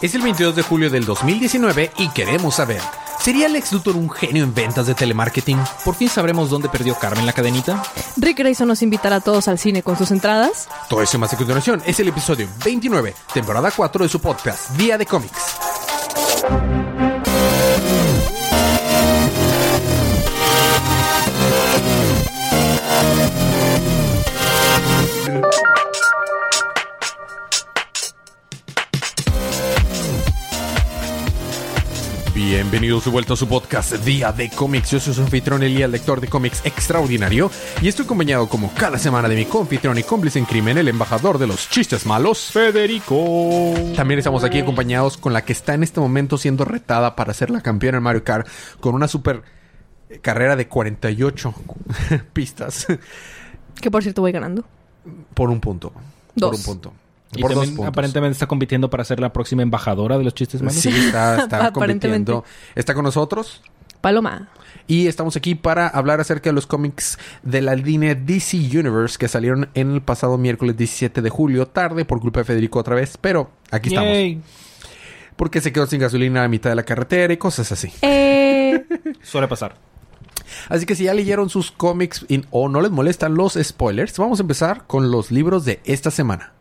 Es el 22 de julio del 2019 y queremos saber, ¿sería Lex Luthor un genio en ventas de telemarketing? ¿Por fin sabremos dónde perdió Carmen la cadenita? Rick Grayson nos invitará a todos al cine con sus entradas. Todo eso y más a continuación es el episodio 29, temporada 4 de su podcast Día de Cómics. Bienvenidos de vuelta a su podcast Día de Cómics. Yo soy su anfitrión Elías, lector de cómics extraordinario, y estoy acompañado como cada semana de mi confitrión y cómplice en crimen, el embajador de los chistes malos, Federico. También estamos aquí acompañados con la que está en este momento siendo retada para ser la campeona en Mario Kart con una super carrera de 48 pistas Que por cierto voy ganando. por un punto. Dos. Por un punto. Y por dos también puntos. aparentemente está compitiendo para ser la próxima embajadora de los chistes malos. Sí, está, está compitiendo. Está con nosotros. Paloma. Y estamos aquí para hablar acerca de los cómics de la línea DC Universe que salieron en el pasado miércoles 17 de julio, tarde por culpa de Federico otra vez, pero aquí estamos. Porque se quedó sin gasolina a mitad de la carretera y cosas así. Eh, Suele pasar. Así que si ya leyeron sus cómics o no les molestan los spoilers, vamos a empezar con los libros de esta semana.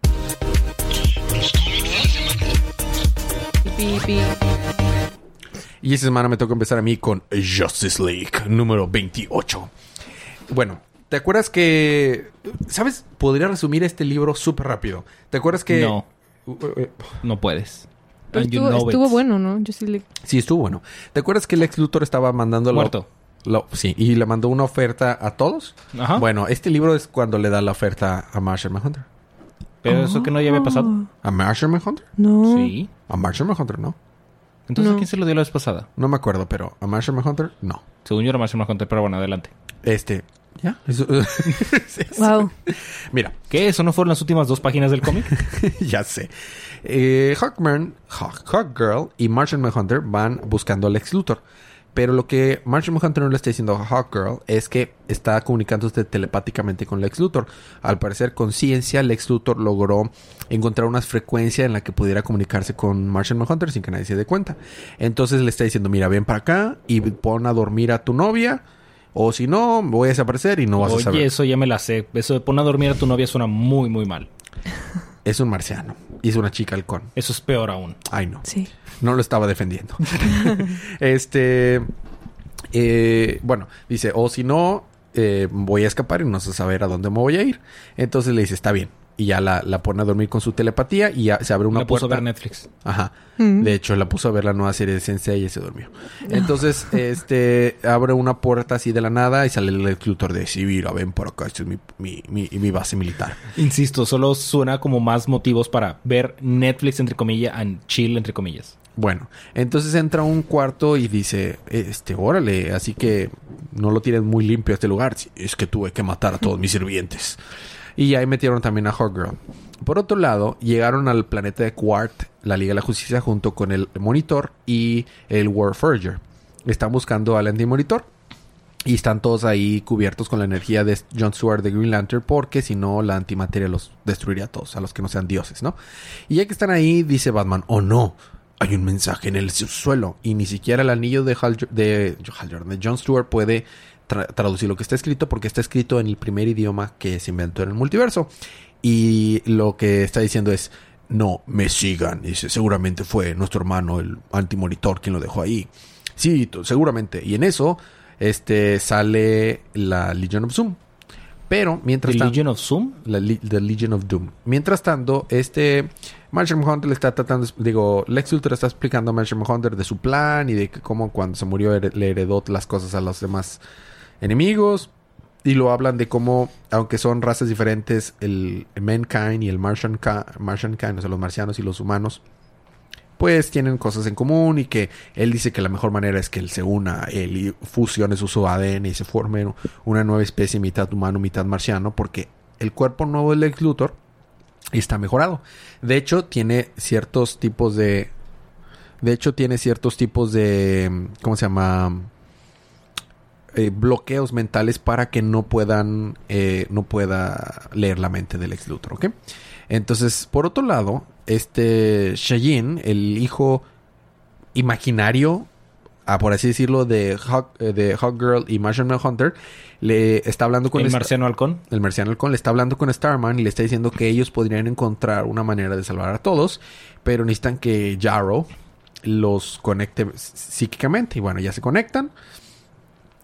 Pi, pi. Y esta semana me toca empezar a mí con Justice League número 28. Bueno, ¿te acuerdas que... ¿Sabes? Podría resumir este libro súper rápido. ¿Te acuerdas que... No. Uh, uh, No puedes. Pero estuvo, know estuvo it. bueno, ¿no? Yo sí le... Sí, estuvo bueno. ¿Te acuerdas que el ex Luthor estaba mandando... Muerto. sí, y le mandó una oferta a todos. Ajá. Bueno, este libro es cuando le da la oferta a Marshall Manhunter. Pero eso que no ya había pasado. ¿A Marshall Manhunter? No. Sí. A Marshall Manhunter, no. Entonces, No. ¿a quién se lo dio la vez pasada? No me acuerdo, pero a Marshall Manhunter, no. Según yo era una conté, pero bueno, adelante. Este... ¿Ya? Eso-. Wow. Mira, ¿Qué? ¿Eso no fueron las últimas dos páginas del cómic? ya sé. Eh, Hawkman, Hawk, Hawkgirl y Martian Manhunter van buscando al ex Luthor. Pero lo que Martian Manhunter no le está diciendo a Hawkgirl es que está comunicándose telepáticamente con Lex Luthor. Al parecer, con ciencia, Lex Luthor logró encontrar una frecuencia en la que pudiera comunicarse con Martian Manhunter sin que nadie se dé cuenta. Entonces le está diciendo, mira, ven para acá y pon a dormir a tu novia. O si no, voy a desaparecer y no vas a Oye, saber. eso ya me la sé. Eso de poner a dormir a tu novia suena muy, muy mal. Es un marciano. Y es una chica halcón. Eso es peor aún. Ay, no. Sí. No lo estaba defendiendo. este. eh, bueno, dice, o si no, eh, voy a escapar y no sé saber a dónde me voy a ir. Entonces le dice, está bien. Y ya la, la pone a dormir con su telepatía y ya se abre una Me puso a puerta. ver Netflix. Ajá. Mm. De hecho, la puso a ver la nueva serie de Sensei y se durmió. Entonces, este, abre una puerta así de la nada y sale el Lex Luthor de, sí, mira, ven por acá, esta es mi, mi, mi, mi base militar. Insisto, solo suena como más motivos para ver Netflix, entre comillas, and chill, entre comillas. Bueno, entonces entra un cuarto y dice, este, órale, así que no lo tienes muy limpio este lugar. Es que tuve que matar a todos mis sirvientes. Y ahí metieron también a Hawkgirl. Por otro lado, llegaron al planeta de Quart, la Liga de la Justicia, junto con el Monitor y el Warforger. Están buscando al Anti-Monitor. Y están todos ahí cubiertos con la energía de John Stewart de Green Lantern, porque si no, la antimateria los destruiría a todos, a los que no sean dioses, ¿no? Y ya que están ahí, dice Batman, oh no, hay un mensaje en el subsuelo. Y ni siquiera el anillo de, Hal, de, John Stewart puede tra- traducir lo que está escrito, porque está escrito en el primer idioma que se inventó en el multiverso. Y lo que está diciendo es, no me sigan. Dice, seguramente fue nuestro hermano, el antimonitor, quien lo dejó ahí. Sí, seguramente. Y en eso, este, sale la Legion of Zoom. Pero mientras ¿The tanto- Legion of Zoom? la The Legion of Doom. Mientras tanto, este Marshall Hunter le está tratando, digo, Lex Luthor está explicando a Marshall Hunter de su plan y de cómo cuando se murió le heredó las cosas a los demás enemigos. Y lo hablan de cómo, aunque son razas diferentes, el Mankind y el Martian, Martiankind, o sea, los marcianos y los humanos, pues tienen cosas en común y que él dice que la mejor manera es que él se una, él y fusione su, su ADN y se forme una nueva especie mitad humano, mitad marciano, porque el cuerpo nuevo del Lex Luthor está mejorado. De hecho, tiene ciertos tipos de... De hecho, tiene ciertos tipos de... ¿Cómo se llama? Eh, bloqueos mentales para que no puedan... eh, no pueda leer la mente del Lex Luthor, ¿ok? Entonces, por otro lado, este Cheyenne, el hijo imaginario, ah, por así decirlo, de Hawk, eh, Hawkgirl y Martian Manhunter, le está hablando con el marciano halcón. el marciano halcón le está hablando con Starman y le está diciendo que ellos podrían encontrar una manera de salvar a todos, pero necesitan que Jarrow los conecte psíquicamente. Y bueno, ya se conectan.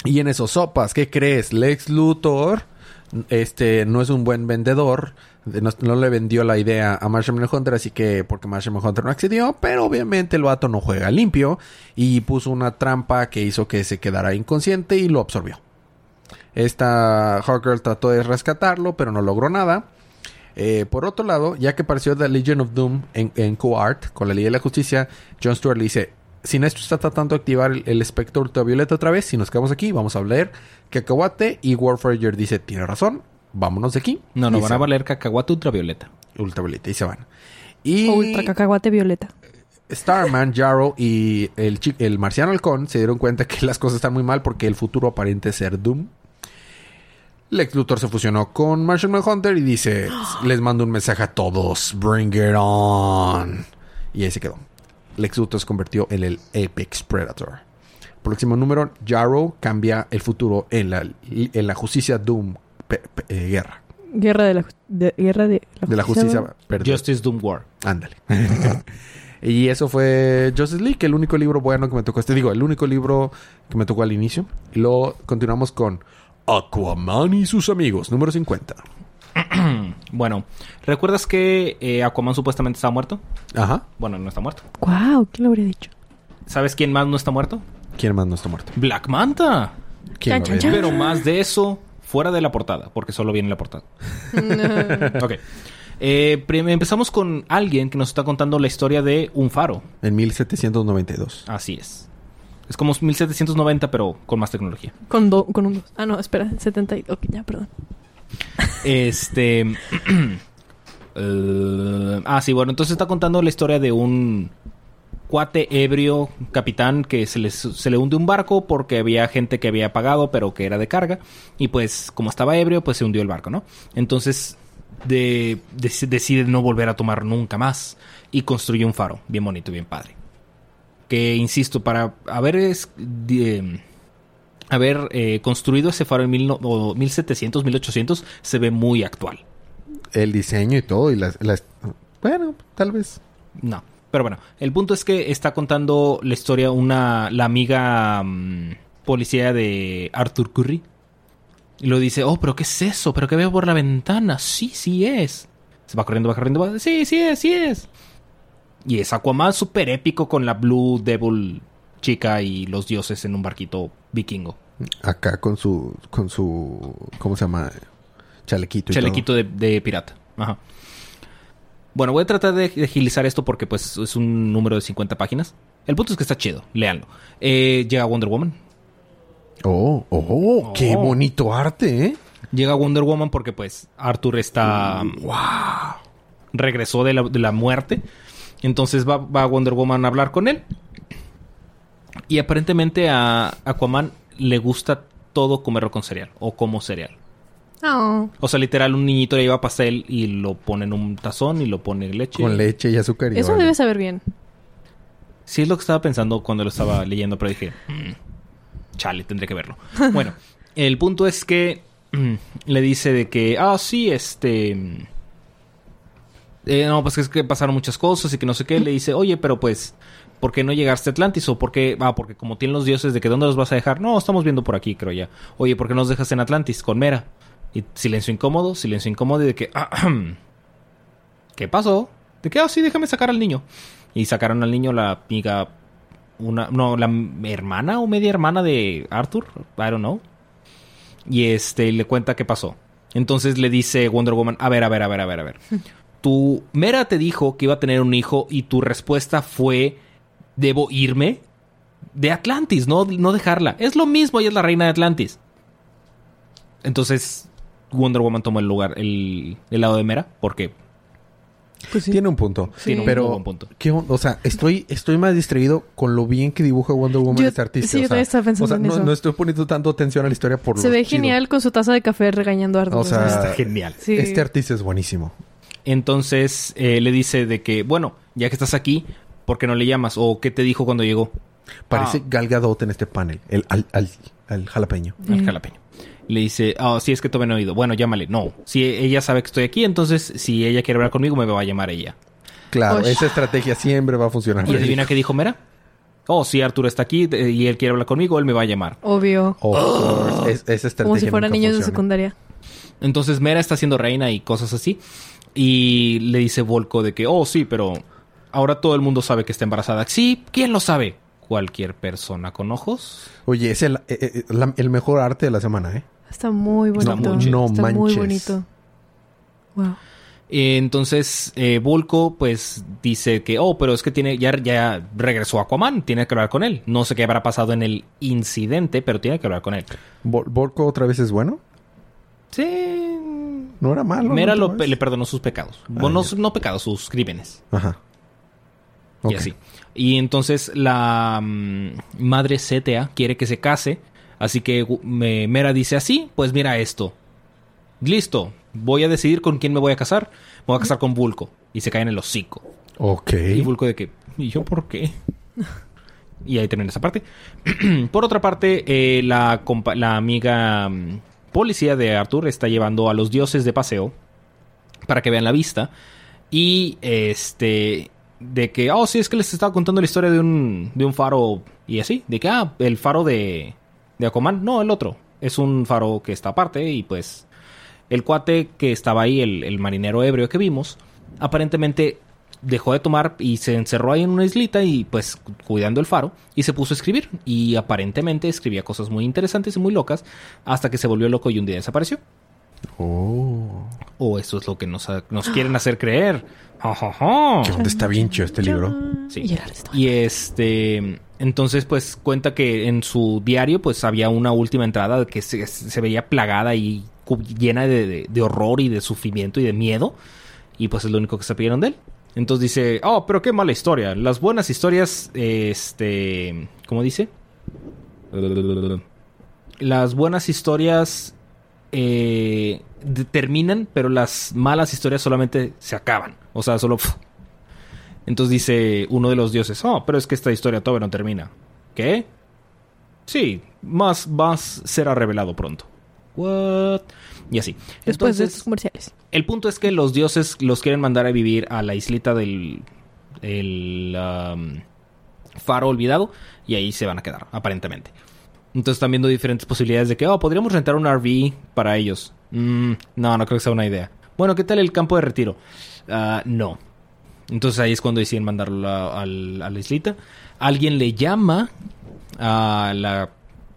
Y en esos sopas, ¿qué crees? Lex Luthor este no es un buen vendedor. No, le vendió la idea a Martian Manhunter, así que porque Martian Manhunter no accedió, pero obviamente el vato no juega limpio y puso una trampa que hizo que se quedara inconsciente y lo absorbió. Esta Hawkgirl trató de rescatarlo, pero no logró nada. Eh, por otro lado, ya que apareció The Legion of Doom en, en Co-Art con la Liga de la Justicia, John Stewart le dice: Si Néstor está tratando de activar el, espectro ultravioleta otra vez, si nos quedamos aquí, vamos a hablar cacahuate. Y Warfarer dice: Tiene razón, vámonos de aquí. No, no, Y van a valer cacahuate ultravioleta. Ultravioleta y se van. Y O ultra cacahuate violeta. Starman, Jarrow y el, el marciano halcón se dieron cuenta que las cosas están muy mal porque el futuro aparente ser Doom. Lex Luthor se fusionó con Martian Manhunter y dice, les mando un mensaje a todos, bring it on. Y ahí se quedó. Lex Luthor se convirtió en el Apex Predator. Próximo número, Jarrow cambia el futuro en la, en la justicia Doom pe- pe- eh, guerra. Guerra de la, ju- de- guerra de De la justicia. Justice Doom War. Ándale. y eso fue Justice League, el único libro bueno que me tocó. Este digo, el único libro que me tocó al inicio. Y luego continuamos con Aquaman y sus amigos, número 50. Bueno, ¿recuerdas que eh, Aquaman supuestamente estaba muerto? Ajá. Bueno, no está muerto. Wow, ¿quién lo habría dicho? ¿Sabes quién más no está muerto? ¿Quién más no está muerto? Black Manta. ¿Quién Chan, Pero más de eso fuera de la portada, porque solo viene la portada. ok. Eh, empezamos con alguien que nos está contando la historia de un faro. En 1792. Así es. Es como 1790, pero con más tecnología. Con, do- con un dos. Ah, no, espera. 70 y... Ok, ya, perdón. Este. eh, ah, sí, bueno, entonces está contando la historia de un cuate ebrio, capitán, que se, les- se le hunde un barco porque había gente que había pagado, pero que era de carga. Y pues, como estaba ebrio, pues se hundió el barco, ¿no? Entonces, de- dec- decide no volver a tomar nunca más. Y construye un faro, bien bonito, bien padre. Que, insisto, para haber, es- de- haber eh, construido ese faro en mil no- o 1700, 1800, se ve muy actual. El diseño y todo. Y las, las- Bueno, tal vez. No. Pero bueno, el punto es que está contando la historia una la amiga mm, policía de Arthur Curry. Y lo dice, oh, pero ¿qué es eso? ¿Pero qué veo por la ventana? Sí, sí es. Se va corriendo, va corriendo, va, sí, sí es, sí es. Y es Aquaman súper épico con la Blue Devil chica y los dioses en un barquito vikingo. Acá con su... Con su... ¿Cómo se llama? Chalequito y Chalequito de, de pirata. Ajá. Bueno, voy a tratar de, agilizar esto porque pues es un número de 50 páginas. El punto es que está chido, léanlo. Eh, llega Wonder Woman. Oh, oh, qué Oh. bonito arte, ¿eh? Llega Wonder Woman porque pues Arthur está... Regresó de la, de la muerte. Entonces va, va Wonder Woman a hablar con él. Y aparentemente a Aquaman le gusta todo comerlo con cereal o como cereal. Oh. O sea, literal, un niñito le lleva pastel y lo pone en un tazón y lo pone en leche. Con leche y azúcar. y Eso debe saber bien. Sí, es lo que estaba pensando cuando lo estaba leyendo, pero dije, "Mm, chale, tendré que verlo. bueno, el punto es que mm, le dice de que, ah, sí, este. eh, no, pues es que pasaron muchas cosas y que no sé qué. Le dice, oye, pero pues, ¿por qué no llegaste a Atlantis? O por qué, ah, porque como tienen los dioses de que dónde los vas a dejar. No, estamos viendo por aquí, creo ya. Oye, ¿por qué nos dejas en Atlantis con Mera? Y silencio incómodo, silencio incómodo y de que, ¿qué pasó? De que, ah, sí, déjame sacar al niño. Y sacaron al niño la amiga, una, no, la hermana o media hermana de Arthur, I don't know. Y este, le cuenta qué pasó. Entonces le dice Wonder Woman, a ver, a ver, a ver, a ver, a ver. Tu Mera te dijo que iba a tener un hijo y tu respuesta fue, ¿debo irme? De Atlantis, no, no dejarla. Es lo mismo, ella es la reina de Atlantis. Entonces Wonder Woman tomó el lugar, el, el lado de Mera, porque Pues sí. Tiene un punto. Sí. tiene un Pero, buen punto. ¿qué on- o sea, estoy, estoy más distraído con lo bien que dibuja Wonder Woman Yo- este artista. sí, yo o sea, también estaba pensando o sea, en no, eso. no estoy poniendo tanto atención a la historia por Se ve chido. genial con su taza de café regañando a Arthur. O sea, Está genial. sí. Este artista es buenísimo. Entonces eh, le dice de que, bueno, ya que estás aquí, ¿por qué no le llamas? ¿O qué te dijo cuando llegó? Parece Ah. Gal Gadot en este panel. El, al, al- al jalapeño. Al jalapeño. Le dice, ah, sí, es que todavía no he oído. Bueno, llámale. No. Si ella sabe que estoy aquí, entonces si ella quiere hablar conmigo, me va a llamar ella. Claro, esa estrategia siempre va a funcionar. ¿Y adivina qué dijo Mera? Oh, si Arturo está aquí y él quiere hablar conmigo, él me va a llamar. Obvio. Es- esa estrategia Como si fueran niños de secundaria. Entonces Mera está siendo reina y cosas así. Y le dice Volko de que, oh, sí, pero ahora todo el mundo sabe que está embarazada. Sí, ¿quién lo sabe? Cualquier persona con ojos. Oye, es el, eh, eh, el mejor arte de la semana, ¿eh? Está muy bonito. muy chido. No Está muy bonito. Wow. Eh, Entonces, eh, Volko, pues, dice que, oh, pero es que tiene, ya, ya regresó Aquaman, tiene que hablar con él. No sé qué habrá pasado en el incidente, pero tiene que hablar con él. Vol- ¿Volko otra vez es bueno? Sí. No era malo. Mera ¿no? lo- le perdonó sus pecados. Ah, Bueno, no, no pecados, sus crímenes. Ajá. Y Ok. así. Y entonces la mm, madre CTA quiere que se case. Así que me- Mera dice así, pues mira esto. Listo, voy a decidir con quién me voy a casar. Me voy a casar con Vulco. Y se cae en el hocico. Ok. Y Vulco de que, ¿y yo por qué? y ahí termina esa parte. por otra parte, eh, la, la amiga mm, policía de Arthur está llevando a los dioses de paseo para que vean la vista. Y este. De que, oh, sí, es que les estaba contando la historia de un, de un faro y así. De que, ah, el faro de, de Aquaman. No, el otro. Es un faro que está aparte y pues. El cuate que estaba ahí, el, el marinero ebrio que vimos, aparentemente dejó de tomar y se encerró ahí en una islita y pues cu- cuidando el faro y se puso a escribir y aparentemente escribía cosas muy interesantes y muy locas hasta que se volvió loco y un día desapareció. Oh. O eso es lo que nos, ha- nos quieren hacer creer. ¿Qué onda está bien chido este libro? Sí. Y este, entonces pues cuenta que en su diario pues había una última entrada que se, se veía plagada y llena de, de- de horror y de sufrimiento y de miedo. Y pues es lo único que se pidieron de él. Entonces dice, oh, pero qué mala historia. Las buenas historias, este, ¿cómo dice? Las buenas historias eh, de- terminan, pero las malas historias solamente se acaban. O sea, solo... Entonces dice uno de los dioses, oh, pero es que esta historia todavía no termina. ¿Qué? Sí, más, más será revelado pronto. What? Y así. Después de Entonces, estos comerciales. el punto es que los dioses los quieren mandar a vivir a la islita del el, um, faro olvidado y ahí se van a quedar, aparentemente. Entonces están viendo diferentes posibilidades de que, oh, podríamos rentar un RV para ellos. Mm, no, no creo que sea una idea. Bueno, ¿qué tal el campo de retiro? Ah, no. Entonces ahí es cuando deciden mandarlo a, a la islita. Alguien le llama a la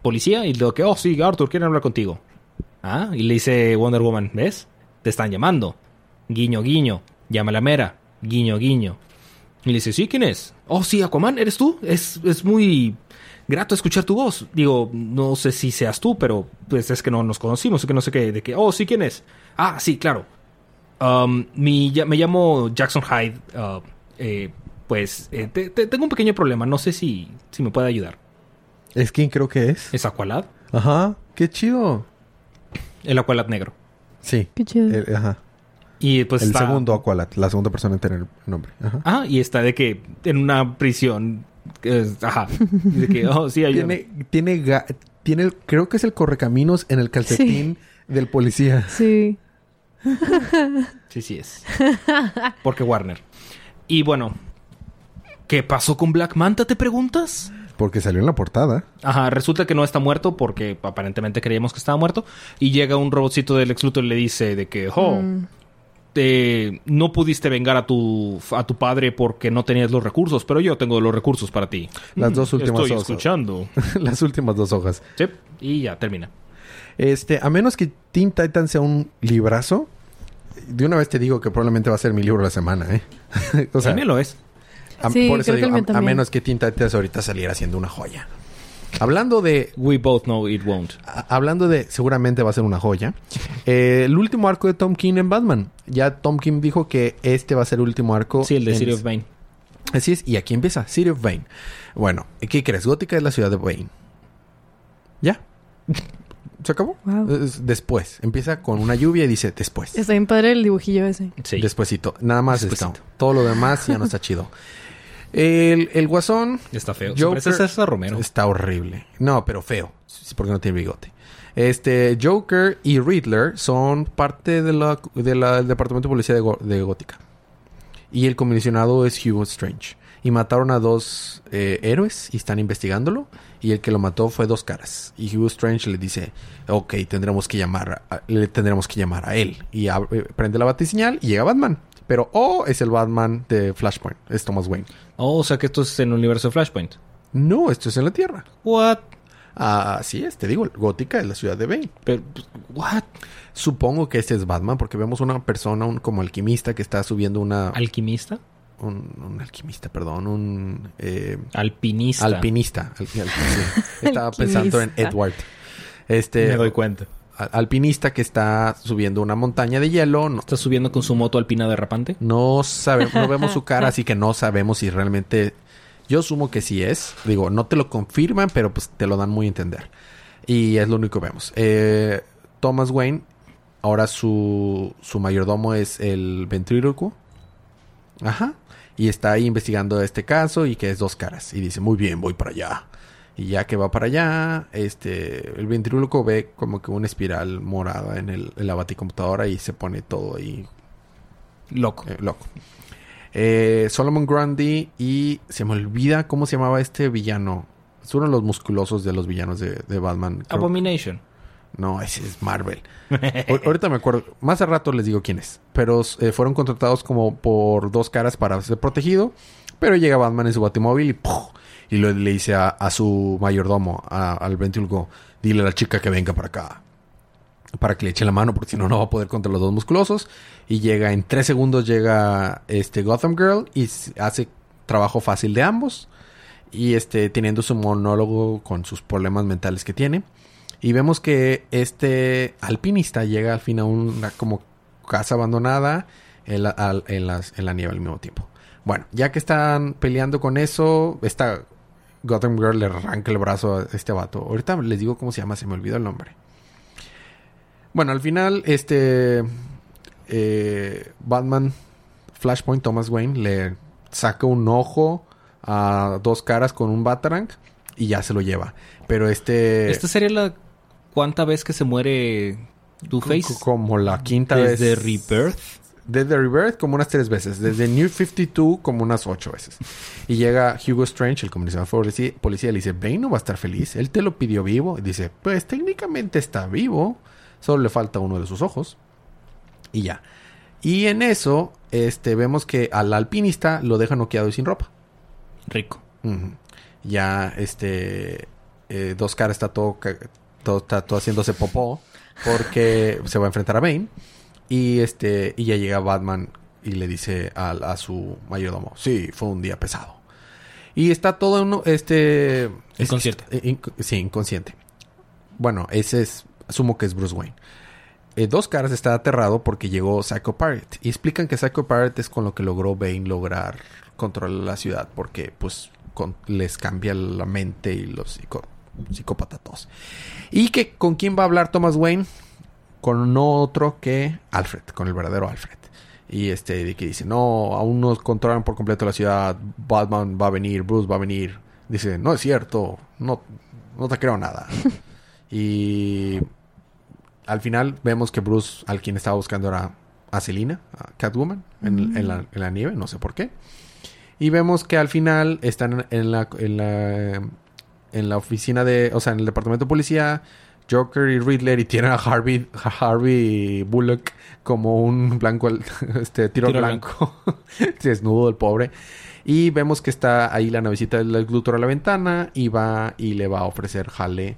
policía y le dice oh, sí, Arthur, quieren hablar contigo. Ah, y le dice Wonder Woman, ¿ves? Te están llamando. Guiño, guiño. Llama a la mera. Guiño, guiño. Y le dice, ¿sí? ¿Quién es? Oh, sí, Aquaman, ¿eres tú? Es, es muy grato escuchar tu voz. Digo, no sé si seas tú, pero pues es que no nos conocimos, que no sé qué, de que, oh, sí, ¿quién es? Ah, sí, claro. Um, mi, ya- me llamo Jackson Hyde. uh, eh, pues eh, te- te- tengo un pequeño problema, no sé si, si me puede ayudar. ¿Es quién creo que es? ¿Es Aqualad? Ajá. Qué chido. El Aqualad negro. Sí. Qué chido. El, ajá. Y pues el está- segundo Aqualat. La segunda persona en tener nombre. Ajá. Ah, y está de que en una prisión. Eh, ajá. De que, oh, sí, ayúdame. Tiene, tiene, ga- tiene, el- creo que es el correcaminos en el calcetín del policía. Sí. Sí, sí es. Porque Warner. Y bueno, ¿qué pasó con Black Manta, te preguntas? Porque salió en la portada. Ajá, resulta que no está muerto porque aparentemente creíamos que estaba muerto. Y llega un robotcito del ex Luthor y le dice de que, oh, Mm. Te- no pudiste vengar a tu, a tu padre porque no tenías los recursos, pero yo tengo los recursos para ti. Las dos últimas Estoy hojas. escuchando. Las últimas dos hojas. Sí, y ya termina. Este, a menos que Teen Titan sea un librazo, de una vez te digo que probablemente va a ser mi libro de la semana, ¿eh? o sea, También lo es. a, Sí, por eso digo, a- menos que Teen Titans ahorita saliera siendo una joya. Hablando de We both know it won't. a- hablando de seguramente va a ser una joya. eh, el último arco de Tom King en Batman. Ya Tom King dijo que este va a ser el último arco. Sí, el de en- City of Bane. Así es, y aquí empieza City of Bane. Bueno, ¿qué crees? Gótica es la ciudad de Bane. ¿Ya? Se acabó. Wow. Después. Empieza con una lluvia y dice después. Está bien padre el dibujillo ese. Sí. Despuésito. Nada más Despuesito. esto. Todo lo demás ya no está chido. El, el guasón Está feo. Joker- Joker... César Romero. está horrible. No, pero feo. Porque no tiene bigote. Este, Joker y Riddler son parte de la, de la- del departamento de policía de, Go- de Gótica. Y el comisionado es Hugo Strange. Y mataron a dos eh, héroes y están investigándolo. Y el que lo mató fue Dos Caras. Y Hugo Strange le dice, ok, tendremos que llamar, a- le tendremos que llamar a él. Y abre- prende la batiseñal y llega Batman. Pero, oh, es el Batman de Flashpoint. Es Thomas Wayne. Oh, o sea que esto es en el universo de Flashpoint. No, esto es en la Tierra. What? Ah, Así es, te digo, Gótica es la ciudad de Bane. Pero, what? Supongo que este es Batman porque vemos una persona, un como alquimista que está subiendo una... ¿Alquimista? un, un alquimista, perdón, un... eh, Alpinista. alpinista. Al- al- sí. Estaba pensando en. Edward. Este... Me doy cuenta. Al- alpinista que está subiendo una montaña de hielo. No, ¿Está subiendo con su moto alpina derrapante? no sabemos, no vemos su cara, así que no sabemos si realmente... Yo asumo que sí es. Digo, no te lo confirman, pero pues te lo dan muy a entender. Y es lo único que vemos. Eh, Thomas Wayne, ahora su, su mayordomo es el ventrílocuo. Ajá. Y está ahí investigando este caso y que es dos caras. Y dice, muy bien, voy para allá. Y ya que va para allá, este, el ventríloco ve como que una espiral morada en, el, en la baticomputadora y se pone todo ahí Loco. eh, loco. Eh, Solomon Grundy y se me olvida cómo se llamaba este villano. Es uno de los musculosos de los villanos de, de Batman. Creo- Abomination. no, ese es Marvel. Ahor- Ahorita me acuerdo. Más al rato les digo quién es. Pero eh, fueron contratados como por dos caras para ser protegido. Pero llega Batman en su batimóvil y ¡puf! Y lo- le dice a, su mayordomo, a- al ventríloco, dile a la chica que venga para acá. Para que le eche la mano, porque si no, no va a poder contra los dos musculosos. Y llega, en tres segundos llega este Gotham Girl y hace trabajo fácil de ambos. Y este, teniendo su monólogo con sus problemas mentales que tiene. Y vemos que este alpinista llega al fin a una como casa abandonada en la, en la nieve al mismo tiempo. Bueno, ya que están peleando con eso, esta Gotham Girl le arranca el brazo a este vato. Ahorita les digo cómo se llama, se me olvidó el nombre. Bueno, al final, este eh, Batman, Flashpoint, Thomas Wayne, le saca un ojo a dos caras con un Batarang y ya se lo lleva. Pero este... ¿Esta sería la cuánta vez que se muere? Co- Como la quinta Desde vez. Rebirth. Desde Rebirth como unas tres veces. Desde New 52 como unas ocho veces. Y llega Hugo Strange, el comisionado de policía, policía, y le dice, Bane no va a estar feliz. Él te lo pidió vivo. Y dice, pues técnicamente está vivo. Solo le falta uno de sus ojos. Y ya. Y en eso, este, vemos que al alpinista lo deja noqueado y sin ropa. Rico. Ya, este, eh, Dos Caras está todo, todo, está todo haciéndose popó porque se va a enfrentar a Bane. Y este, y ya llega Batman y le dice al- a, su mayordomo, sí, fue un día pesado. Y está todo uno, este... es- Inconsciente. inc- sí, inconsciente. Bueno, ese es, asumo que es Bruce Wayne. Eh, Dos Caras está aterrado porque llegó Psycho Pirate. Y explican que Psycho Pirate es con lo que logró Bane lograr controlar la ciudad. Porque, pues, con- les cambia la mente y los psicópatas. Y que con quién va a hablar Thomas Wayne. Con no otro que Alfred, con el verdadero Alfred. Y este, de que dice, no, aún no controlan por completo la ciudad. Batman va a venir, Bruce va a venir. Dice, no es cierto, no, no te creo nada. y al final vemos que Bruce, al quien estaba buscando era a Selina, a Catwoman, en, en la, en la nieve, no sé por qué. Y vemos que al final están en la, en la, en la oficina de, o sea, en el departamento de policía, Joker y Riddler y tienen a Harvey, Harvey Bullock como un blanco, este, tiro, Tiro blanco, desnudo el pobre. Y vemos que está ahí la navecita del Luthor a la ventana y va y le va a ofrecer jale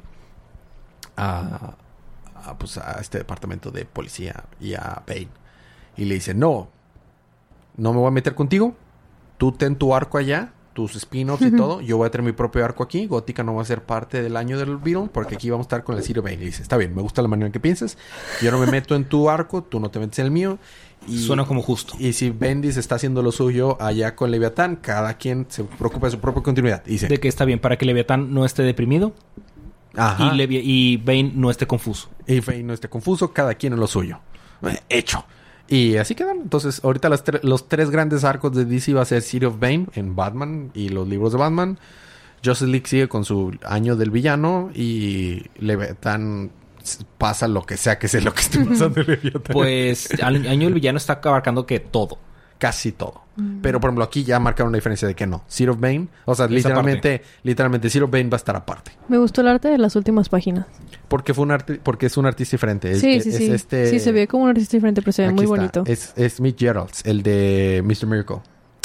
a, a, pues, a este departamento de policía y a Bane. Y le dice, no, no me voy a meter contigo. Tú ten tu arco allá, tus spin-offs y todo. Yo voy a tener mi propio arco aquí. Gótica no va a ser parte del año del Beetle porque aquí vamos a estar con el Ciro Bane. Y dice, está bien, me gusta la manera en que piensas. Yo no me meto en tu arco, tú no te metes en el mío. Y, Suena como justo. y si Bendis está haciendo lo suyo allá con Leviatán, cada quien se preocupa de su propia continuidad. Y dice, De que está bien para que Leviatán no esté deprimido. Ajá. Y, Levi- y Bane no esté confuso. Y Bane no esté confuso, cada quien en lo suyo. Hecho. Y así quedan. Entonces, ahorita las tre- los tres grandes arcos de DC va a ser City of Bane en Batman y los libros de Batman. Justice League sigue con su año del villano y Leviathan pasa lo que sea que sea lo que esté pasando en Leviathan. Pues al año el villano está abarcando que todo. Casi todo. Pero, por ejemplo, aquí ya marcaron la diferencia de que no. City of Bane, o sea, Esa literalmente, literalmente City of Bane va a estar aparte. Me gustó el arte de las últimas páginas. Porque fue un arte, porque es un artista diferente. Es- sí, es- sí, es sí. este- Sí, se ve como un artista diferente, pero se ve Aquí muy está. bonito. Es, es Mick Geralds, el de Mr. Miracle.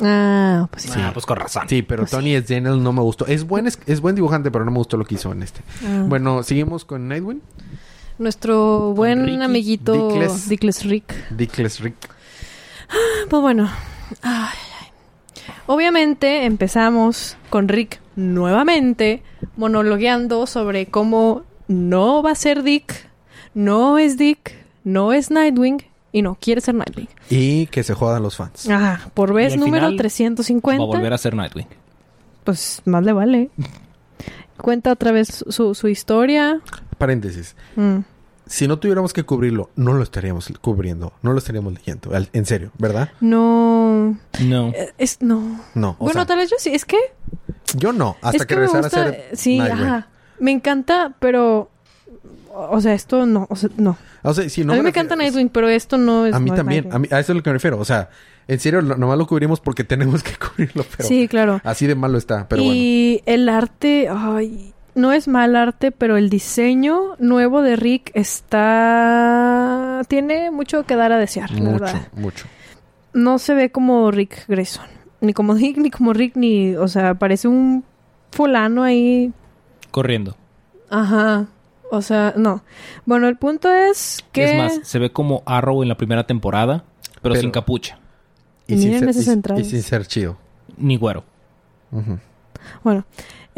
Ah, pues sí. Ah, pues con razón. Sí, pero Pues Tony S. Daniel no me gustó. Es buen, es, es buen dibujante, pero no me gustó lo que hizo en este. Ah. Bueno, seguimos con Nightwing. Nuestro buen Ricky amiguito Dickless. Dickless Rick. Dickless Rick. Pues bueno. Ay, ay. Obviamente empezamos con Rick nuevamente monologueando sobre cómo no va a ser Dick, no es Dick, no es Nightwing y no quiere ser Nightwing. Y que se jodan los fans. Ajá, por vez número final 350. Va a volver a ser Nightwing. Pues más le vale. Cuenta otra vez su, su historia. Paréntesis. Mm. Si no tuviéramos que cubrirlo, no lo estaríamos cubriendo. No lo estaríamos leyendo. Al- En serio, ¿verdad? No. No. eh, Es, no. No. O bueno, sea, tal vez yo sí. Es que. yo no. Hasta es que, me regresara gusta- a ser Sí, Nightwing. ajá. Me encanta, pero. O sea, esto no. O sea, no. O sea, si no a mí me refiero- encanta Nightwing, pero esto no es. A mí no también. A, mí, a eso es lo que me refiero. O sea, en serio, lo- nomás lo cubrimos porque tenemos que cubrirlo. Pero sí, claro. así de malo está. Pero bueno. y el arte. Ay. No es mal arte, pero el diseño nuevo de Rick está. Tiene mucho que dar a desear, la verdad. mucho. No se ve como Rick Grayson. Ni como Dick, ni como Rick, ni. O sea, parece un fulano ahí Corriendo. Ajá. O sea, no. Bueno, el punto es que... Es más, se ve como Arrow en la primera temporada, pero, Pero- sin capucha. Y Miren sin, ser, y- y sin ser chido. Ni güero. Bueno,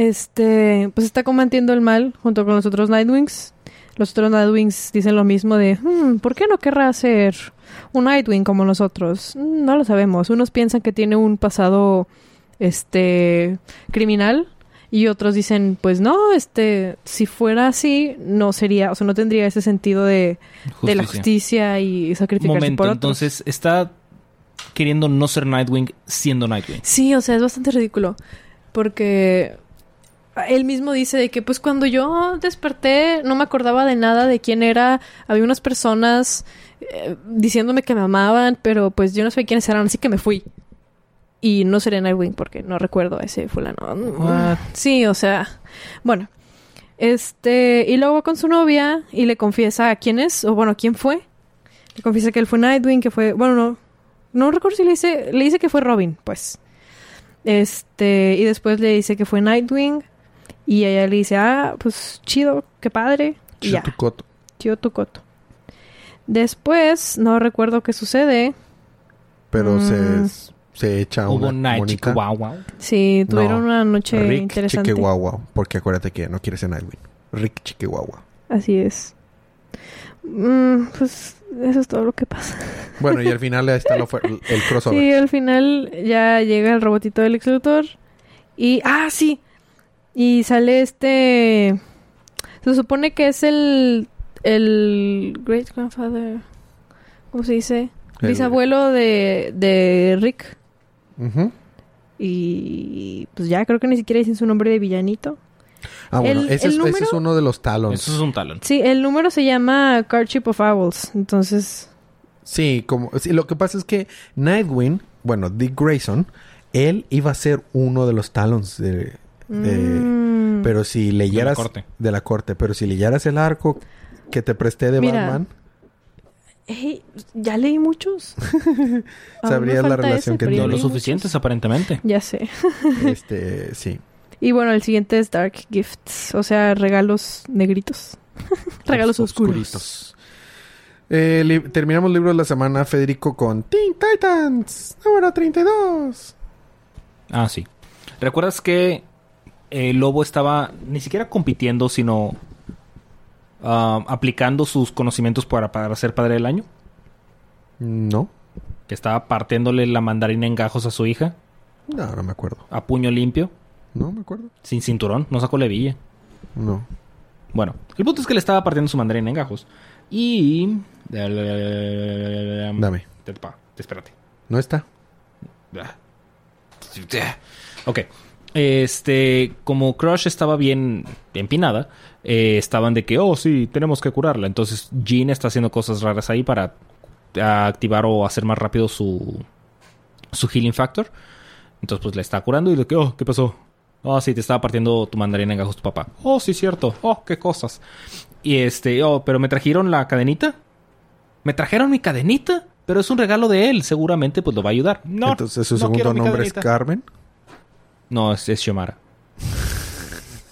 este... Pues está combatiendo el mal junto con los otros Nightwings. Los otros Nightwings dicen lo mismo de... "Hmm, ¿Por qué no querrá ser un Nightwing como nosotros? "Mm, No lo sabemos. Unos piensan que tiene un pasado... Este... Criminal. Y otros dicen, pues no, este... Si fuera así, no sería... O sea, no tendría ese sentido de... De la justicia y sacrificarse Momento, por otros. entonces está queriendo no ser Nightwing siendo Nightwing. Sí, o sea, es bastante ridículo. Porque él mismo dice de que pues cuando yo desperté no me acordaba de nada de quién era. Había unas personas eh, diciéndome que me amaban, pero pues yo no sabía quiénes eran, así que me fui. Y no seré Nightwing porque no recuerdo a ese fulano. What? Sí, o sea, bueno. Este, y luego va con su novia y le confiesa quién es, o bueno, quién fue. Le confiesa que él fue Nightwing, que fue, bueno, no, no recuerdo si le dice, le dice que fue Robin, pues. Este, y después le dice que fue Nightwing. Y ella le dice, ah, pues chido, qué padre. Y ya, Chutucoto. chido tu coto. Después, no recuerdo qué sucede. Pero Mm. se, se echa Hubo una Wow Wow. Sí, tuvieron No, una noche Rick interesante. Chiquihuahua. Porque acuérdate que no quiere ser Nightwing. Rick Chiquihuahua. Así es. Mm, pues eso es todo lo que pasa. Bueno, y al final ahí está lo el crossover. Sí, al final ya llega el robotito del ex Luthor. Y. ¡Ah, sí! Y sale este. Se supone que es el. El. Great grandfather. ¿Cómo se dice? El- Bisabuelo de, de Rick. Ujú. Y. Pues ya creo que ni siquiera dicen su nombre de villanito. Ah, bueno, El- ese, el es, ese número- es uno de los talons. Eso es un talón. Sí, el número se llama Cardship of Owls. Entonces. Sí, como sí, lo que pasa es que Nightwing, bueno, Dick Grayson, él iba a ser uno de los talons de, de- mm, pero si leyeras corte. de la corte, pero si leyeras el arco que te presté de Mira, Batman, ey, ya leí muchos. Sabrías la relación que ya No tiene. lo suficientes, muchos. aparentemente. Ya sé. este, sí. Y bueno, el siguiente es Dark Gifts, o sea, regalos negritos. regalos oscuros. oscuritos. Eh, li- terminamos el libro de la semana, Federico, con Teen Titans, número 32. Ah, sí. ¿Recuerdas que el lobo estaba ni siquiera compitiendo, sino ah, aplicando sus conocimientos para, para ser padre del año? No, Que estaba partiéndole la mandarina en gajos a su hija, no, no me acuerdo. a puño limpio, No me acuerdo. sin cinturón, no sacó levilla. No. Bueno, el punto es que le estaba partiendo su mandarina en gajos. Y... Dame. Espérate. ¿No está? Ok. Este, como Crush estaba bien empinada, eh, estaban de que, oh, sí, tenemos que curarla. Entonces Jean está haciendo cosas raras ahí para activar o hacer más rápido su, su healing factor. Entonces, pues le está curando y de que, oh, ¿qué pasó? Oh, sí, te estaba partiendo tu mandarina en gajos tu papá. Oh, sí, cierto. Oh, qué cosas. Y este, oh, pero me trajeron la cadenita. ¿Me trajeron mi cadenita? Pero es un regalo de él, seguramente pues lo va a ayudar. No. Entonces su no segundo nombre es. Carmen. No, es, es Xiomara.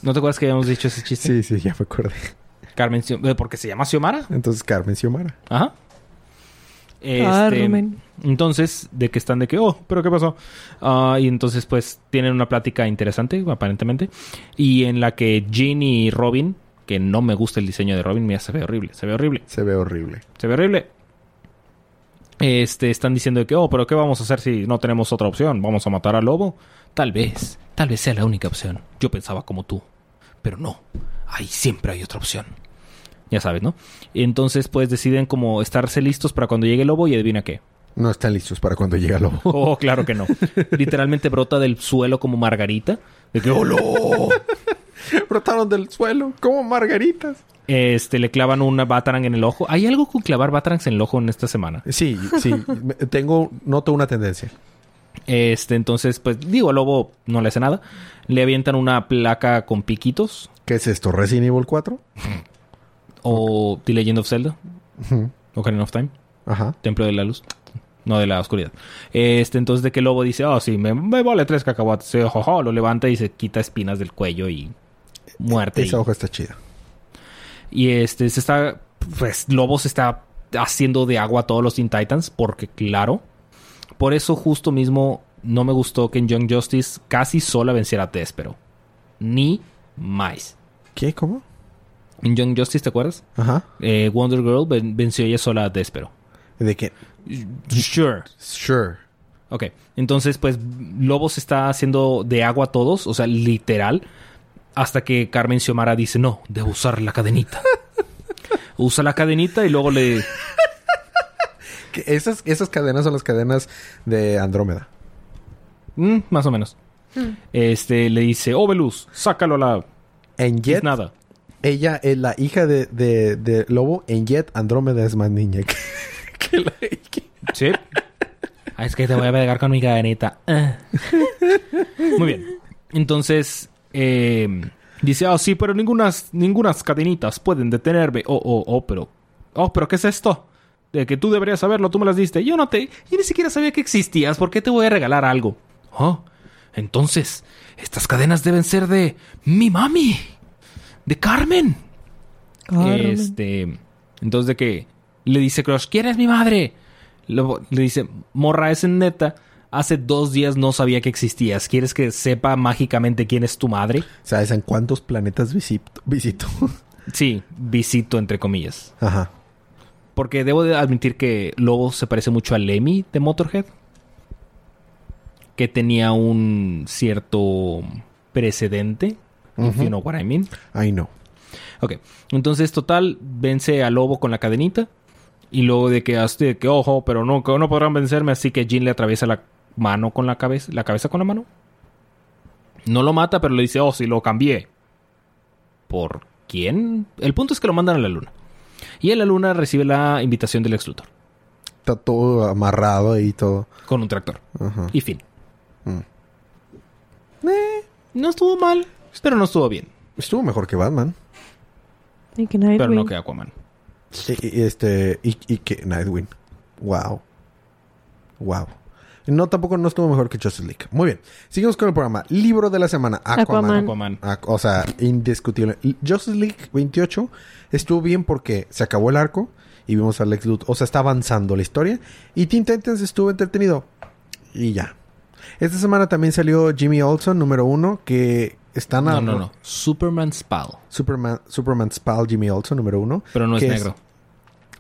¿No te acuerdas que habíamos dicho ese chiste? Sí, sí, ya me acordé. Carmen, Xio- eh, porque se llama Xiomara. Entonces Carmen Xiomara. Ajá. Este, Carmen. entonces, de que están de que, oh, pero ¿qué pasó? Ah, y entonces, pues, tienen una plática interesante, aparentemente. Y en la que Jean y Robin, que no me gusta el diseño de Robin, mira, se ve horrible, se ve horrible, Se ve horrible. se ve horrible. Este, están diciendo que, oh, pero ¿qué vamos a hacer si no tenemos otra opción? ¿Vamos a matar al lobo? Tal vez, tal vez sea la única opción. Yo pensaba como tú, pero no, ahí siempre hay otra opción. Ya sabes, ¿no? Entonces, pues deciden como estarse listos para cuando llegue el lobo y adivina qué. No están listos para cuando llega el lobo. Oh, claro que no. Literalmente brota del suelo como margarita. De que, ¡oh, no! Brotaron del suelo como margaritas. Este, le clavan una Batarang en el ojo. ¿Hay algo con clavar Batarangs en el ojo en esta semana? Sí, sí. Tengo, noto una tendencia. Este, entonces, pues, digo, al lobo no le hace nada. Le avientan una placa con piquitos. ¿Qué es esto? ¿Resident Evil 4? O The Legend of Zelda. Ocarina of Time. Ajá. Templo de la Luz. No, de la oscuridad. Este, entonces de que el lobo dice, oh, sí, me, me vale tres cacahuates. Sí, jojo, lo levanta y se quita espinas del cuello y muerte. y- Esa hoja está chida. Y este se está. Pues Lobo se está haciendo de agua a todos los Teen Titans. Porque, claro. Por eso, justo mismo, no me gustó que en Young Justice casi sola venciera a Despero. Ni más. ¿Qué? ¿Cómo? En Young Justice, ¿te acuerdas? Ajá. Eh, Wonder Girl ven- venció ella sola a Despero. ¿De qué? Sure. Sure. Ok. Entonces, pues, Lobo se está haciendo de agua a todos. O sea, literal. Hasta que Carmen Xiomara dice, no, debo usar la cadenita. Usa la cadenita y luego le... Que Esas, esas cadenas son las cadenas de Andrómeda. Mm, más o menos. Este le dice, oh Veluz, sácalo a la En Jet, nada. ella es la hija de, de, de Lobo. En Jet, Andrómeda es más niña que, que la Sí. Ah, es que te voy a pegar con mi cadenita. Ah. Muy bien. Entonces, eh, dice, ah, sí, pero ningunas, ningunas cadenitas pueden detenerme. Oh, oh, oh, pero. Oh, pero ¿qué es esto? De que tú deberías saberlo, tú me las diste. Yo no te. Yo ni siquiera sabía que existías. ¿Por qué te voy a regalar algo? Oh, entonces, estas cadenas deben ser de mi mami. De Carmen. Carmen. Este. Entonces, de que le dice Crush, ¿quién es mi madre? Luego le dice, morra, es neta. Hace dos días no sabía que existías. ¿Quieres que sepa mágicamente quién es tu madre? ¿Sabes en cuántos planetas visito? visito? Sí, visito entre comillas. Ajá. Porque debo de admitir que Lobo se parece mucho a Lemmy de Motorhead. Que tenía un cierto precedente. If Ujú. you know what I mean. Ay, no. Ok. Entonces, total, vence a Lobo con la cadenita. Y luego de que hace que, ojo, pero no, que no podrán vencerme. Así que Jin le atraviesa la mano con la cabeza. ¿La cabeza con la mano? No lo mata, pero le dice, oh, sí, lo cambié. ¿Por quién? El punto es que lo mandan a la luna. Y en la luna recibe la invitación del ex Luthor. Está todo amarrado y todo. Con un tractor. Ajá. Y fin. Mm. Eh, no estuvo mal, pero no estuvo bien. Estuvo mejor que Batman. Y que Nightwing. Pero no que Aquaman. Y, y este. Y, y que Nightwing. Wow. Wow. No, tampoco no estuvo mejor que Justice League. Muy bien. Seguimos con el programa. Libro de la semana. Aquaman. Aquaman. Aquaman. Aqu- o sea, indiscutible. Justice League 28 estuvo bien porque se acabó el arco y vimos a Lex Luthor. O sea, está avanzando la historia. Y Teen Titans estuvo entretenido. Y ya. Esta semana también salió Jimmy Olsen, número uno, que está No, no, no. Superman Spell. Superman, Superman Spal Jimmy Olsen, número uno. Pero no es negro.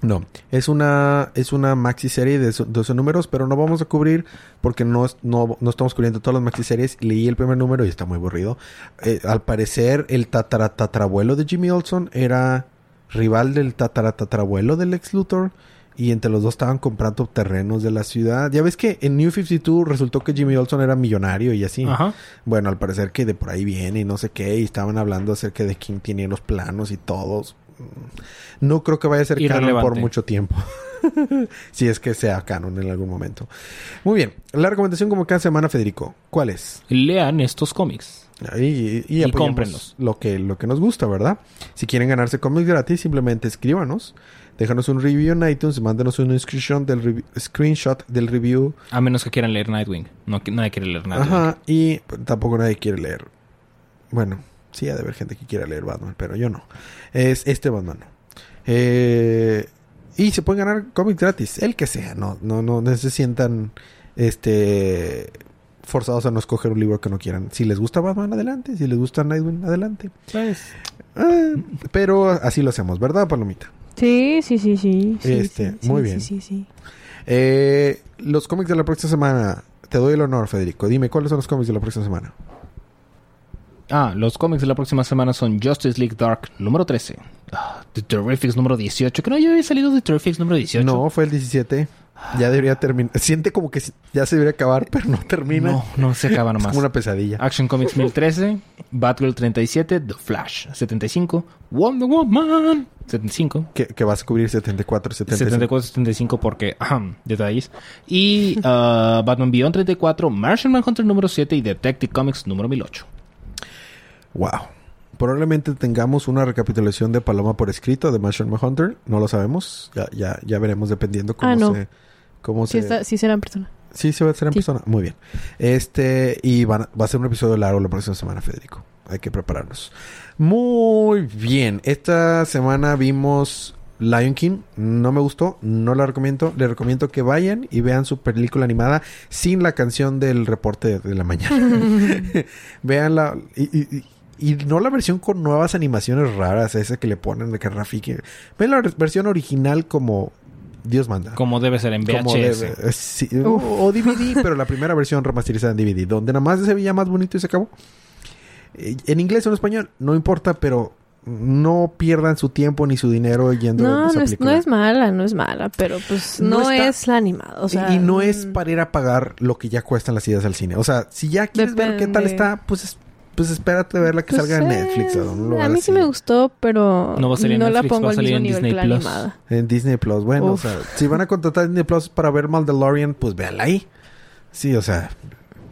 No, es una es una maxi serie de 12 números, pero no vamos a cubrir porque no, no, no estamos cubriendo todas las maxi series. Leí el primer número y está muy aburrido. Eh, al parecer, el tatara tatarabuelo de Jimmy Olson era rival del tatara tatarabuelo del ex Luthor. Y entre los dos estaban comprando terrenos de la ciudad. Ya ves que en New 52 resultó que Jimmy Olson era millonario y así. Ajá. Bueno, al parecer que de por ahí viene y no sé qué. Y estaban hablando acerca de quién tiene los planos y todos. Mm, No creo que vaya a ser canon por mucho tiempo. si es que sea canon en algún momento. Muy bien. La recomendación como cada semana, Federico. ¿Cuál es? Lean estos cómics. Y, y, cómprenlos. Lo que, lo que nos gusta, ¿verdad? Si quieren ganarse cómics gratis, simplemente escríbanos. Déjanos un review en iTunes. Mándanos un screenshot del, screenshot del review. A menos que quieran leer Nightwing. No, nadie quiere leer Nightwing. Ajá, y tampoco nadie quiere leer. Bueno, sí ha de haber gente que quiera leer Batman, pero yo no. Es este Batman. no. Eh, y se pueden ganar cómics gratis, el que sea, no, no, no, no se sientan este forzados a no escoger un libro que no quieran. Si les gusta Batman, adelante. Si les gusta Nightwing, adelante. Pues, Ah, pero así lo hacemos, ¿verdad, Palomita? Sí, sí, sí, sí. sí, Este, sí, muy sí, bien. Sí, sí, sí. Eh, los cómics de la próxima semana. Te doy el honor, Federico. Dime, ¿cuáles son los cómics de la próxima semana? Ah, los cómics de la próxima semana son Justice League Dark número 13. Ah, The Terrifics número 18. Que no ya había salido The Terrifics número 18. No, fue el 17. Ya debería terminar. Siente como que ya se debería acabar, pero no termina. No, no se acaba es nomás. como una pesadilla. Action Comics 1013, Batgirl 37, The Flash 75, Wonder Woman 75, Que, que vas a cubrir 74, 75. 74, 75 porque, ahem, detalles. Y ah, Batman Beyond 34, Martian Manhunter número 7 y Detective Comics número 1008. Wow. Probablemente tengamos una recapitulación de Paloma por escrito de Martian Hunter. No lo sabemos. Ya, ya, ya veremos dependiendo cómo Ah, no. se. Cómo Sí, se... está, sí será en persona. Sí, se va a hacer en Sí. persona. Muy bien. Este, y van va a ser un episodio largo la próxima semana, Federico. Hay que prepararnos. Muy bien. Esta semana vimos Lion King. No me gustó. No la recomiendo. Les recomiendo que vayan y vean su película animada sin la canción del reporte de la mañana. Veanla. Y, y- y- y no la versión con nuevas animaciones raras, esa que le ponen de que Rafiki. Ven la versión original como Dios manda. Como debe ser en VHS. debe- eh, sí, o, o DVD, pero la primera versión remasterizada en DVD, donde nada más se veía más bonito y se acabó. Eh, En inglés o en español, no importa, pero no pierdan su tiempo ni su dinero yendo a No, esa no es, no es mala, no es mala, pero pues No no, está- es la animada. O sea, y, y no es mm, para ir a pagar lo que ya cuestan las ideas al cine. O sea, si ya quieres ver qué tal Depende. está, pues, es- pues espérate a verla que pues, salga en Netflix. o en un lugar a mí así. sí me gustó, pero No va a salir en la pongo va a al mismo en nivel Disney que la Plus. animada. En Disney Plus. Bueno, Uf. o sea, si van a contratar Disney Plus para ver Mandalorian, pues véanla ahí. Sí, o sea.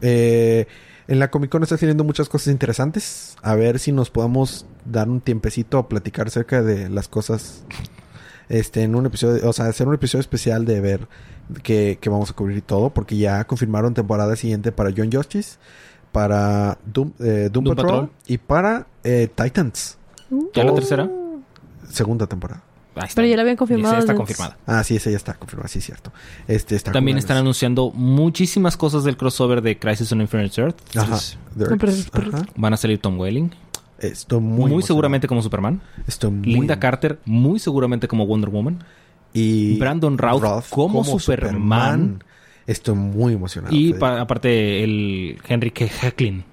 eh, en la Comic Con está teniendo muchas cosas interesantes. A ver si nos podemos dar un tiempecito a platicar acerca de las cosas. Este, en un episodio, o sea, hacer un episodio especial de ver que, que vamos a cubrir y todo, porque ya confirmaron temporada siguiente para John Justice, para Doom, eh, Doom Doom Patrol, Patrol. y para eh, Titans, ¿Ya la Oh. tercera? segunda temporada. Pero ya la habían confirmado Ya está confirmada. Ah, sí, esa ya está confirmada, sí, es cierto. Este está También con están anunciando muchísimas cosas del crossover de Crisis on Infinite Earth. Ajá. Dirt. No, pero es- pero- Ajá. Van a salir Tom Welling. Estoy muy, Muy, emocionado. seguramente como Superman. Estoy muy Linda Carter, muy seguramente como Wonder Woman. y Brandon Routh como Superman. Estoy muy emocionado. y aparte el Henry K. Hecklin.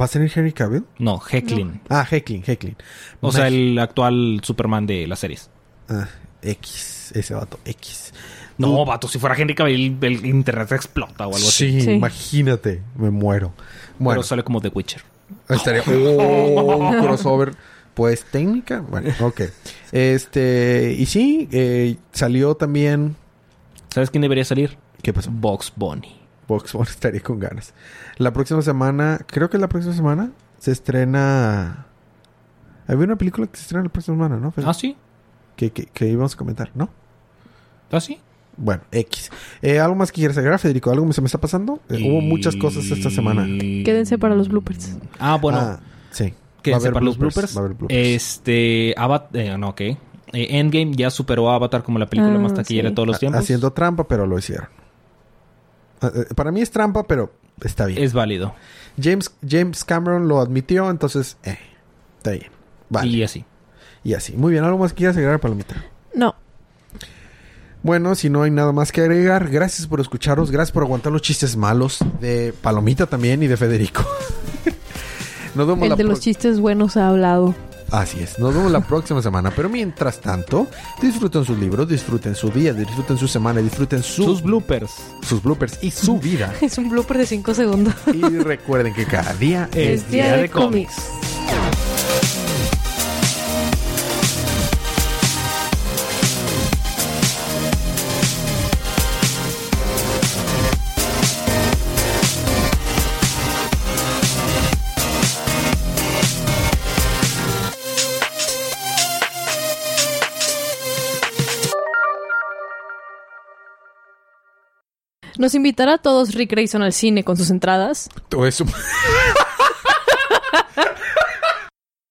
¿Va a ser Henry Cavill? No, Hecklin. Ah, Hecklin, Hecklin. O sea, el actual Superman de las series. Ah, X, ese vato, X. No, vato, si fuera Henry Cavill, el internet explota o algo así. Sí, Sí. imagínate, me muero. Bueno, Pero sale como The Witcher. estaría oh, un crossover. Pues técnica, bueno, ok. Este, y sí, eh, salió también. ¿Sabes quién debería salir? ¿Qué pasó? Box Bunny. Box Bunny estaría con ganas. La próxima semana, creo que la próxima semana se estrena. Había una película que se estrena la próxima semana, ¿no? ¿Ah, sí? Que, que, que íbamos a comentar, ¿no? ¿Ah, sí? Bueno, X. Eh, ¿Algo más que quieras agregar, Federico? ¿Algo se me está pasando? Eh, Hubo muchas cosas esta semana. Quédense para los bloopers. Ah, bueno. Ah, sí. Quédense para los bloopers. Va a haber bloopers. Este, Avatar, eh, no, ok. Eh, Endgame ya superó a Avatar como la película Ah, más taquillera sí. de todos los tiempos. Haciendo trampa, pero lo hicieron. Eh, Para mí es trampa, pero está bien. Es válido. James, James Cameron lo admitió, entonces, eh, está bien. Vale. Y Y, así. así. Muy bien, ¿algo más que quieras agregar, Palomita? No, Bueno, si no hay nada más que agregar, gracias por escucharnos, gracias por aguantar los chistes malos de Palomita también y de Federico. Nos vemos El la de los chistes buenos ha hablado. Así es, nos vemos la próxima semana. Pero mientras tanto, disfruten sus libros, disfruten su día, disfruten su semana, disfruten su- Sus bloopers. sus bloopers y su vida. Es un blooper de 5 segundos. y recuerden que cada día es Es día de cómics. Nos invitará a todos Rick Grayson al cine con sus entradas. todo eso.